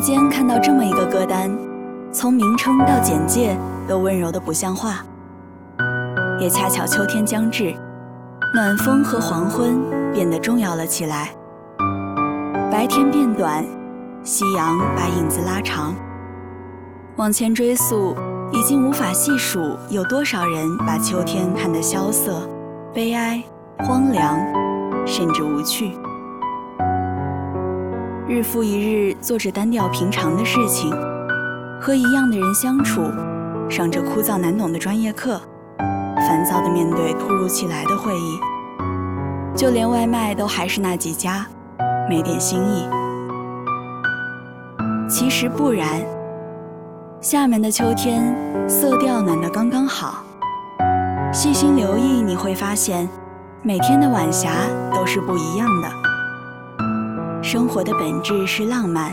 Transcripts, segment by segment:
间看到这么一个歌单，从名称到简介都温柔的不像话。也恰巧秋天将至，暖风和黄昏变得重要了起来。白天变短，夕阳把影子拉长。往前追溯，已经无法细数有多少人把秋天看得萧瑟、悲哀、荒凉，甚至无趣。日复一日做着单调平常的事情，和一样的人相处，上着枯燥难懂的专业课，烦躁地面对突如其来的会议，就连外卖都还是那几家，没点新意。其实不然，厦门的秋天色调暖得刚刚好，细心留意你会发现，每天的晚霞都是不一样的。生活的本质是浪漫，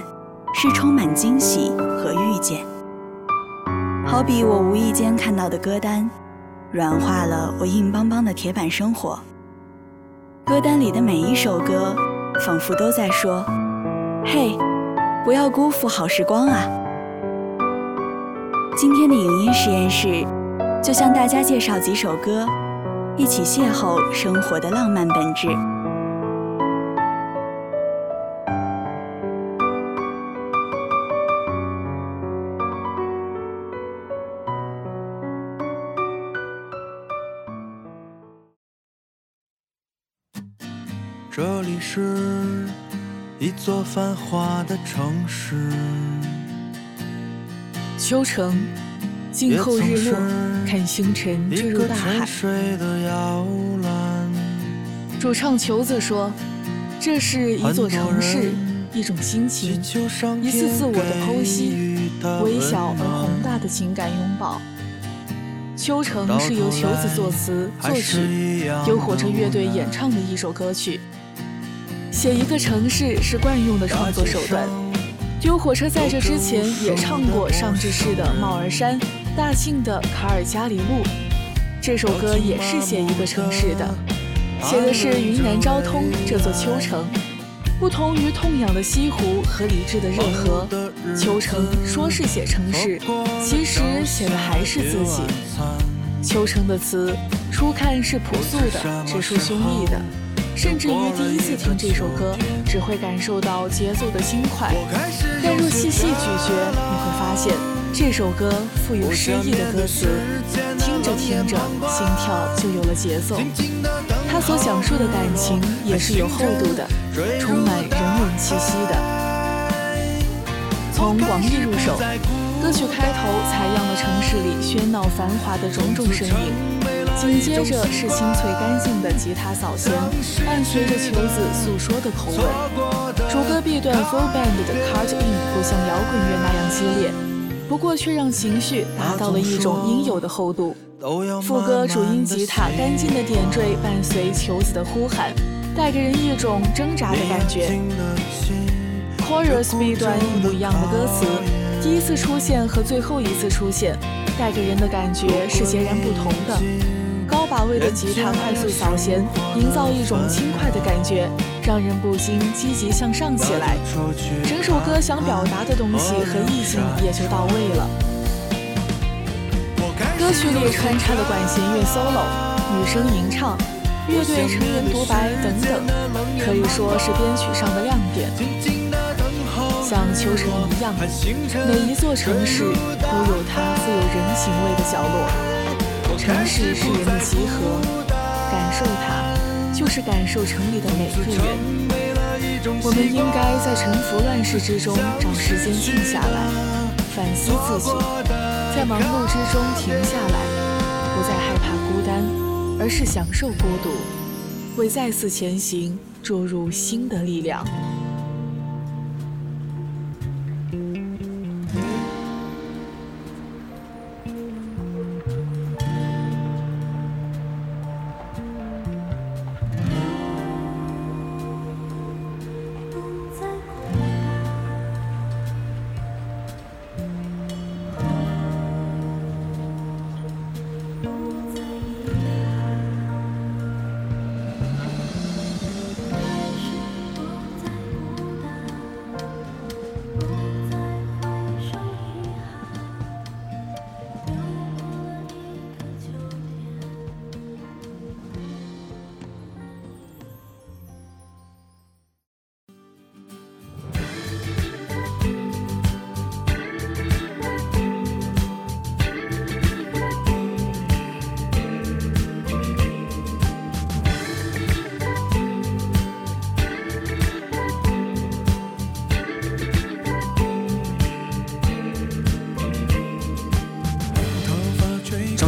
是充满惊喜和遇见。好比我无意间看到的歌单，软化了我硬邦邦的铁板生活。歌单里的每一首歌，仿佛都在说：“嘿，不要辜负好时光啊！”今天的影音实验室，就向大家介绍几首歌，一起邂逅生活的浪漫本质。座繁华的城市，秋城，静候日落，看星辰坠入大海。主唱球子说：“这是一座城市，一种心情，一次自我的剖析，微小而宏大的情感拥抱。”秋城是由球子作词作曲，由火车乐队演唱的一首歌曲。写一个城市是惯用的创作手段。丢火车在这之前也唱过上志市的帽儿山、大庆的卡尔加里路。这首歌也是写一个城市的，写的是云南昭通这座秋城。不同于痛仰的西湖和理智的热河，秋城说是写城市，其实写的还是自己。秋城的词初看是朴素的，直抒胸臆的。甚至于第一次听这首歌，只会感受到节奏的轻快。但若细细咀嚼，你会发现这首歌富有诗意的歌词，听着听着，心跳就有了节奏。他所讲述的感情也是有厚度的，充满人文气息的。从广义入手，歌曲开头采样了城市里喧闹繁华的种种声音。紧接着是清脆干净的吉他扫弦，伴随着球子诉说的口吻。主歌 B 段 full band 的 cut in 不像摇滚乐那样激烈，不过却让情绪达到了一种应有的厚度。副歌主音吉他干净的点缀，伴随球子的呼喊，带给人一种挣扎的感觉。Chorus B 段一模一样的歌词，第一次出现和最后一次出现，带给人的感觉是截然不同的。把位的吉他快速扫弦，营造一种轻快的感觉，让人不禁积极向上起来。整首歌想表达的东西和意境也就到位了。歌曲里穿插的管弦乐 solo、女声吟唱、乐队成员独白等等，可以说是编曲上的亮点。像秋城一样，每一座城市都有它富有人情味的角落。城市是人的集合，感受它，就是感受城里的每个人。我们应该在沉浮乱世之中找时间静下来，反思自己，在忙碌之中停下来，不再害怕孤单，而是享受孤独，为再次前行注入新的力量。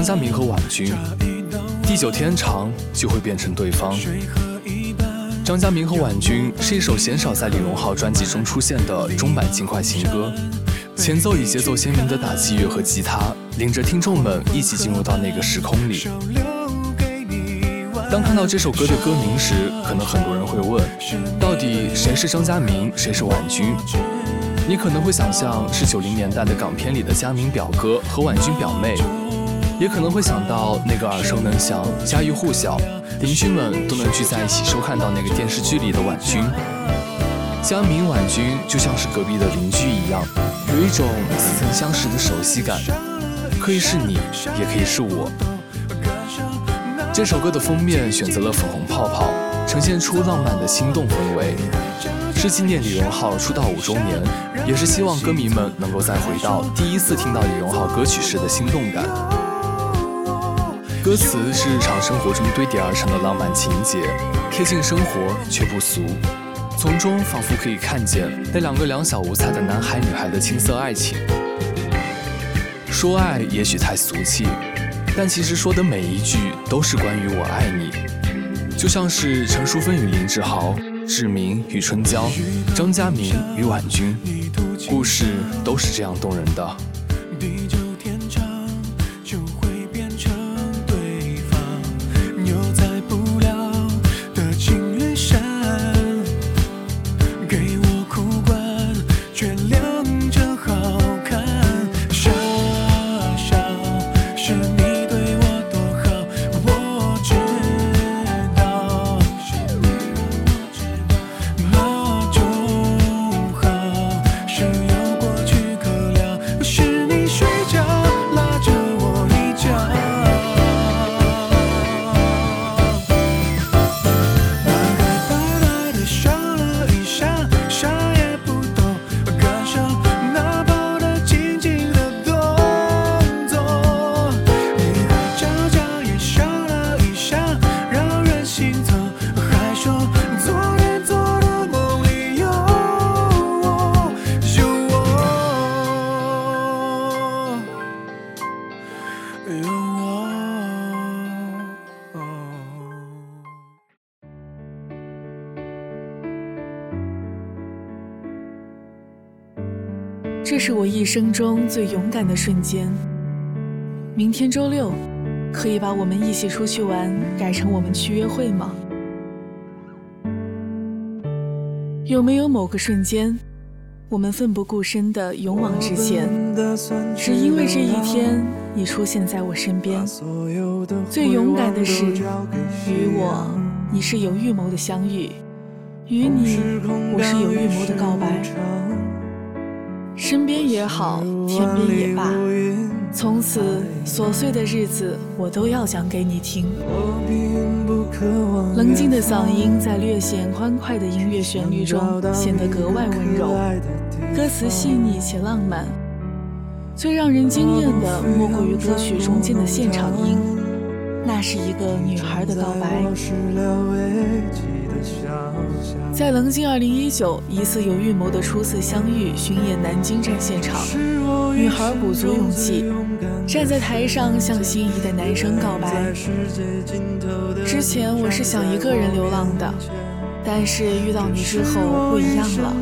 张家明和婉君，地久天长就会变成对方。张家明和婉君是一首鲜少在李荣浩专辑中出现的中版轻快情歌，前奏以节奏鲜明的打击乐和吉他，领着听众们一起进入到那个时空里。当看到这首歌的歌名时，可能很多人会问，到底谁是张家明，谁是婉君？你可能会想象是九零年代的港片里的家明表哥和婉君表妹。也可能会想到那个耳熟能详、家喻户晓、邻居们都能聚在一起收看到那个电视剧里的婉君。江明婉君就像是隔壁的邻居一样，有一种似曾相识的熟悉感，可以是你，也可以是我。这首歌的封面选择了粉红泡泡，呈现出浪漫的心动氛围，是纪念李荣浩出道五周年，也是希望歌迷们能够再回到第一次听到李荣浩歌曲时的心动感。歌词是日常生活中堆叠而成的浪漫情节，贴近生活却不俗，从中仿佛可以看见那两个两小无猜的男孩女孩的青涩爱情。说爱也许太俗气，但其实说的每一句都是关于我爱你，就像是陈淑芬与林志豪、志明与春娇、张嘉明与婉君，故事都是这样动人的。这是我一生中最勇敢的瞬间。明天周六，可以把我们一起出去玩改成我们去约会吗？有没有某个瞬间，我们奋不顾身的勇往直前，只因为这一天你出现在我身边？最勇敢的是，与我你是有预谋的相遇，与你我是有预谋的告白。身边也好，天边也罢，从此琐碎的日子我都要讲给你听。冷静的嗓音在略显欢快的音乐旋律中显得格外温柔，歌词细腻且浪漫。最让人惊艳的莫过于歌曲中间的现场音，那是一个女孩的告白。在棱镜二零一九一次有预谋的初次相遇巡演南京站现场，女孩鼓足勇气站在台上向心仪的男生告白。之前我是想一个人流浪的，但是遇到你之后不一样了。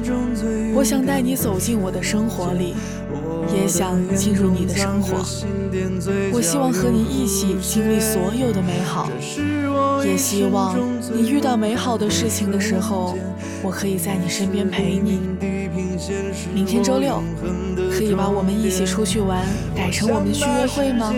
我想带你走进我的生活里，也想进入你的生活。我希望和你一起经历所有的美好。也希望你遇到美好的事情的时候，我可以在你身边陪你。明天周六，可以把我们一起出去玩改成我们去约会吗？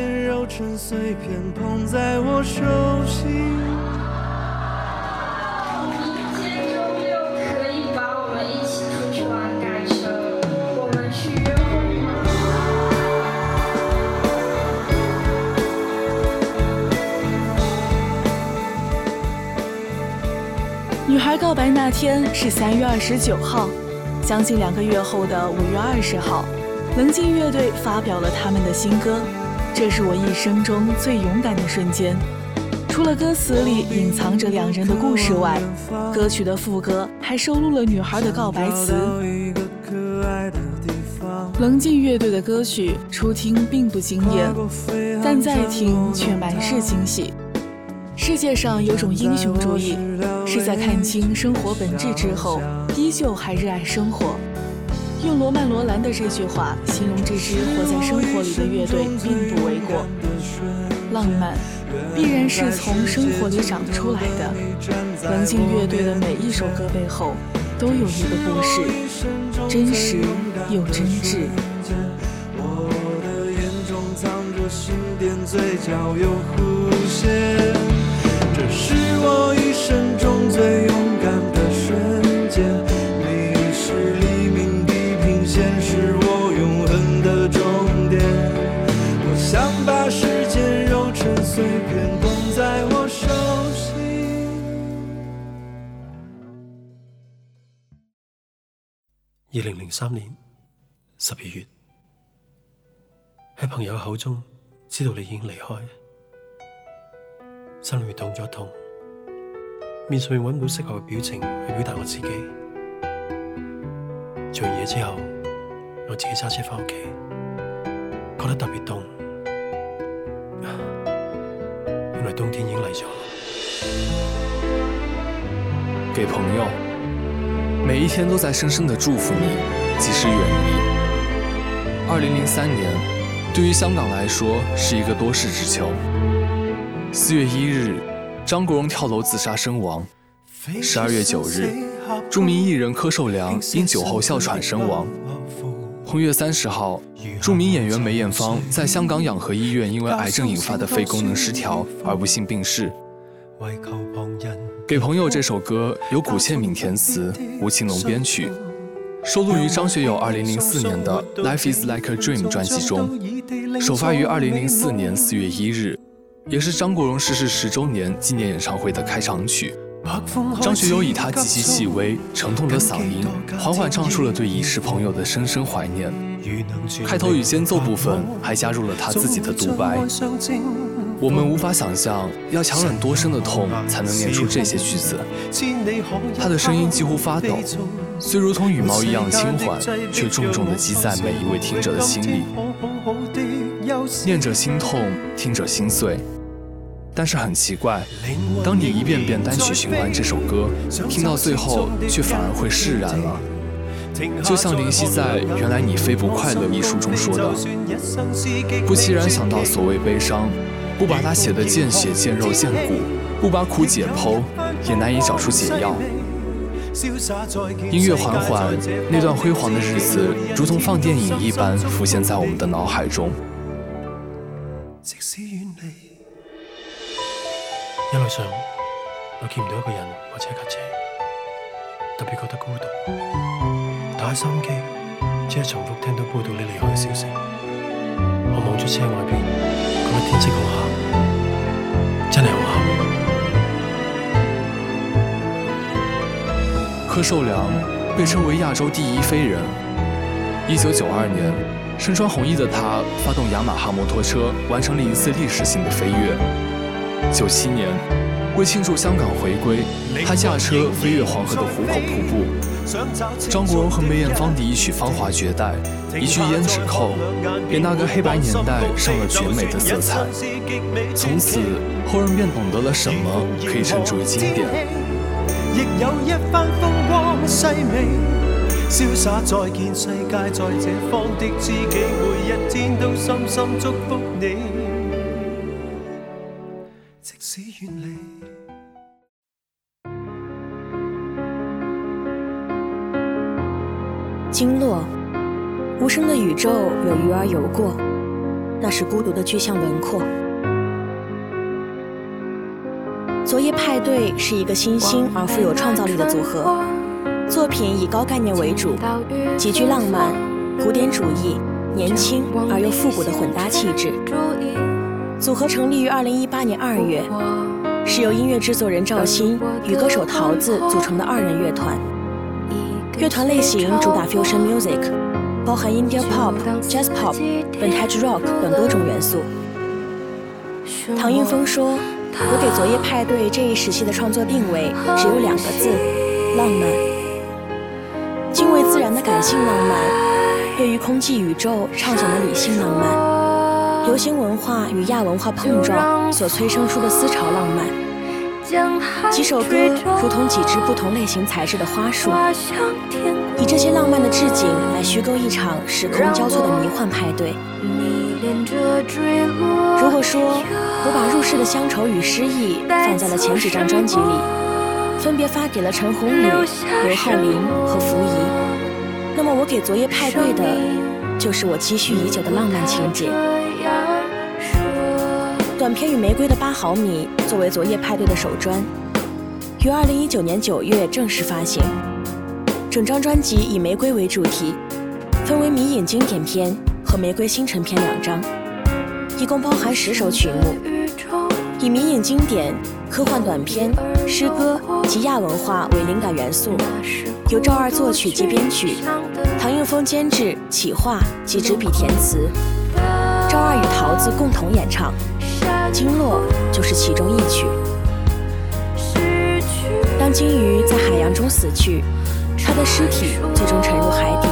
告白那天是三月二十九号，将近两个月后的五月二十号，棱镜乐队发表了他们的新歌。这是我一生中最勇敢的瞬间。除了歌词里隐藏着两人的故事外，歌曲的副歌还收录了女孩的告白词。棱镜乐队的歌曲初听并不惊艳，但再听却满是惊喜。世界上有种英雄主义，是在看清生活本质之后，依旧还热爱生活。用罗曼·罗兰的这句话形容这支活在生活里的乐队，并不为过。浪漫，必然是从生活里长出来的。棱镜乐队的每一首歌背后，都有一个故事，真实又真挚。我的眼中藏着心电，嘴角有弧线。是我一生中最勇敢的瞬间。你是黎明地平线，是我永恒的终点。我想把时间揉成碎片，捧在我手心。二零零三年十二月，喺朋友口中知道你已经离开。心里面痛咗痛，面上面揾唔到适合嘅表情去表达我自己。做完嘢之后，我自己揸车翻屋企，觉得特别冻。原来冬天已经嚟咗。给朋友，每一天都在深深的祝福你，即使远离。二零零三年，对于香港来说是一个多事之秋。四月一日，张国荣跳楼自杀身亡。十二月九日，著名艺人柯受良因酒后哮喘身亡。红月三十号，著名演员梅艳芳在香港养和医院因为癌症引发的肺功能失调而不幸病逝。给朋友这首歌由古倩敏填词，吴奇隆编曲，收录于张学友二零零四年的《Life Is Like a Dream》专辑中，首发于二零零四年四月一日。也是张国荣逝世十周年纪念演唱会的开场曲。张学友以他极其细微、沉痛的嗓音，缓缓唱出了对已逝朋友的深深怀念。开头与间奏部分还加入了他自己的独白。我们无法想象要强忍多深的痛才能念出这些句子。他的声音几乎发抖，虽如同羽毛一样轻缓，却重重地击在每一位听者的心里。念者心痛，听者心碎。但是很奇怪，当你一遍遍单曲循环这首歌，听到最后却反而会释然了。就像林夕在《原来你非不快乐》一书中说的：“不期然想到所谓悲伤，不把它写得见血见肉见骨，不把苦解剖，也难以找出解药。”音乐缓缓，那段辉煌的日子如同放电影一般浮现在我们的脑海中。一路上，我见唔到一个人或者一架车，特别觉得孤独。打开收音机，只系重复听到报道你离开嘅消息。我望住车外边，觉得天色，好黑。柯受良被称为亚洲第一飞人。一九九二年，身穿红衣的他发动雅马哈摩托车，完成了一次历史性的飞跃。九七年，为庆祝香港回归，他驾车飞越黄河的壶口瀑布。张国荣和梅艳芳的一曲《芳华绝代》，一句胭脂扣，给那个黑白年代上了绝美的色彩。从此，后人便懂得了什么可以称之为经典。亦有一番风光细味。潇洒再见世界，在这方的知己，每一天都深深祝福你。即使远离。经络，无声的宇宙有鱼儿游过，那是孤独的具象轮廓。昨夜派对是一个新兴而富有创造力的组合。作品以高概念为主，极具浪漫、古典主义、年轻而又复古的混搭气质。组合成立于二零一八年二月，是由音乐制作人赵鑫与歌手桃子组成的二人乐团。乐团类型主打 fusion music，包含 India pop、Jazz pop、Vintage rock 等多种元素。唐映枫说：“我给昨夜派对这一时期的创作定位只有两个字：浪漫。”敬畏自然的感性浪漫，对于空寂宇宙畅想的理性浪漫，流行文化与亚文化碰撞所催生出的思潮浪漫。几首歌如同几只不同类型材质的花束，以这些浪漫的置景来虚构一场时空交错的迷幻派对。如果说我把入世的乡愁与诗意放在了前几张专辑里。分别发给了陈鸿宇、刘浩林和福仪。那么我给昨夜派对的，就是我积蓄已久的浪漫情节。短片《与玫瑰的八毫米》作为昨夜派对的首专，于二零一九年九月正式发行。整张专辑以玫瑰为主题，分为迷影经典篇和玫瑰星辰篇两张，一共包含十首曲目。以民影经典。科幻短片、诗歌及亚文化为灵感元素，由赵二作曲及编曲，唐映枫监制、企划及执笔填词，赵二与桃子共同演唱，《经络》就是其中一曲。当鲸鱼在海洋中死去，它的尸体最终沉入海底，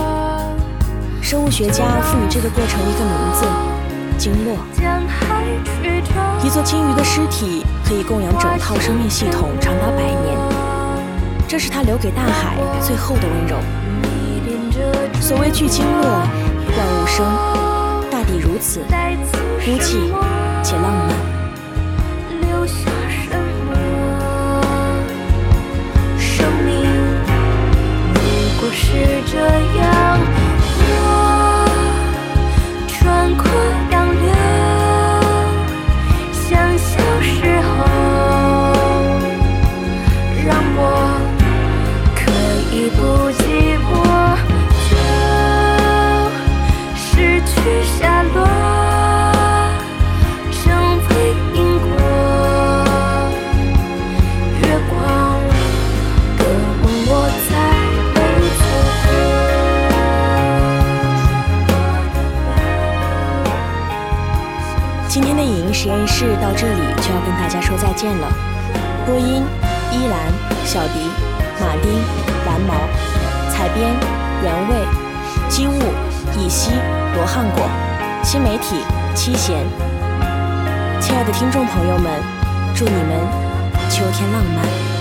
生物学家赋予这个过程一个名字——经络。一座鲸鱼的尸体。可以供养整套生命系统长达百年，这是他留给大海最后的温柔。所谓聚经络，万物生，大抵如此，孤寂且浪漫。生命如果是这样，困。到这里就要跟大家说再见了。播音：依兰、小迪、马丁、蓝毛；采编：原味、机务、以西、罗汉果；新媒体：七贤。亲爱的听众朋友们，祝你们秋天浪漫。